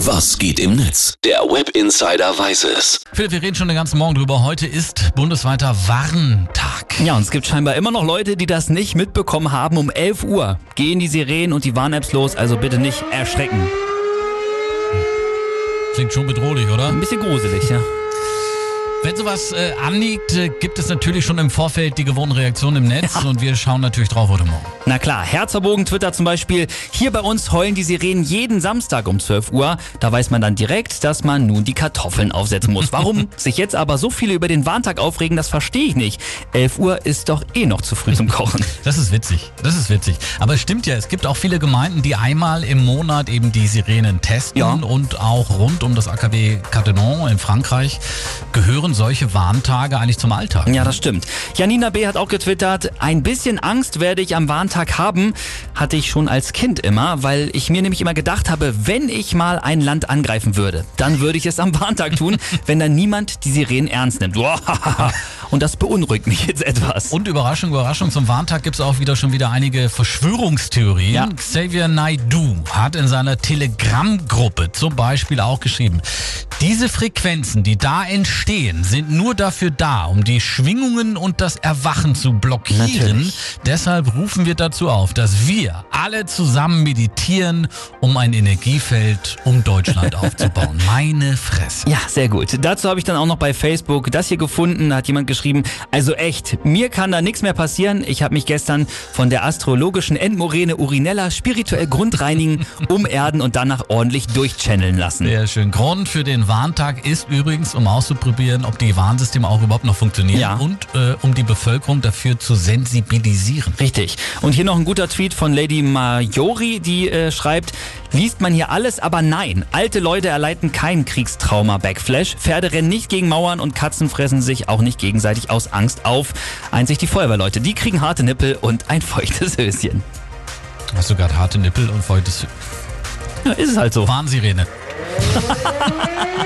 Was geht im Netz? Der Web Insider weiß es. Philipp, wir reden schon den ganzen Morgen drüber. Heute ist bundesweiter Warntag. Ja, und es gibt scheinbar immer noch Leute, die das nicht mitbekommen haben. Um 11 Uhr gehen die Sirenen und die Warn-Apps los, also bitte nicht erschrecken. Klingt schon bedrohlich, oder? Ein bisschen gruselig, ja. Wenn sowas äh, anliegt, äh, gibt es natürlich schon im Vorfeld die gewohnten Reaktionen im Netz und wir schauen natürlich drauf heute Morgen. Na klar, Herzerbogen Twitter zum Beispiel. Hier bei uns heulen die Sirenen jeden Samstag um 12 Uhr. Da weiß man dann direkt, dass man nun die Kartoffeln aufsetzen muss. Warum sich jetzt aber so viele über den Warntag aufregen, das verstehe ich nicht. 11 Uhr ist doch eh noch zu früh zum Kochen. Das ist witzig, das ist witzig. Aber es stimmt ja, es gibt auch viele Gemeinden, die einmal im Monat eben die Sirenen testen Ja. und auch rund um das AKW Catenon in Frankreich gehören solche Warntage eigentlich zum Alltag. Ja, das stimmt. Janina B. hat auch getwittert, ein bisschen Angst werde ich am Warntag haben, hatte ich schon als Kind immer, weil ich mir nämlich immer gedacht habe, wenn ich mal ein Land angreifen würde, dann würde ich es am Warntag tun, wenn dann niemand die Sirenen ernst nimmt. Und das beunruhigt mich jetzt etwas. Und Überraschung, Überraschung, zum Warntag gibt es auch wieder schon wieder einige Verschwörungstheorien. Ja. Xavier Naidoo hat in seiner Telegram-Gruppe zum Beispiel auch geschrieben, diese Frequenzen, die da entstehen, sind nur dafür da, um die Schwingungen und das Erwachen zu blockieren. Natürlich. Deshalb rufen wir dazu auf, dass wir alle zusammen meditieren, um ein Energiefeld um Deutschland aufzubauen. Meine Fresse. Ja, sehr gut. Dazu habe ich dann auch noch bei Facebook das hier gefunden. Da hat jemand geschrieben, also echt, mir kann da nichts mehr passieren. Ich habe mich gestern von der astrologischen Endmoräne Urinella spirituell grundreinigen, umerden und danach ordentlich durchchanneln lassen. Sehr schön. Grund für den Warntag ist übrigens, um auszuprobieren, ob die Warnsysteme auch überhaupt noch funktionieren Ja. und äh, um die Bevölkerung dafür zu sensibilisieren. Richtig. Und hier noch ein guter Tweet von Lady Majori, die äh, schreibt, liest man hier alles, aber nein. Alte Leute erleiden kein Kriegstrauma-Backflash. Pferde rennen nicht gegen Mauern und Katzen fressen sich auch nicht gegenseitig aus Angst auf. Einzig die Feuerwehrleute, die kriegen harte Nippel und ein feuchtes Höschen. Hast du gerade harte Nippel und feuchtes Ja, ist es halt so. Warnsirene.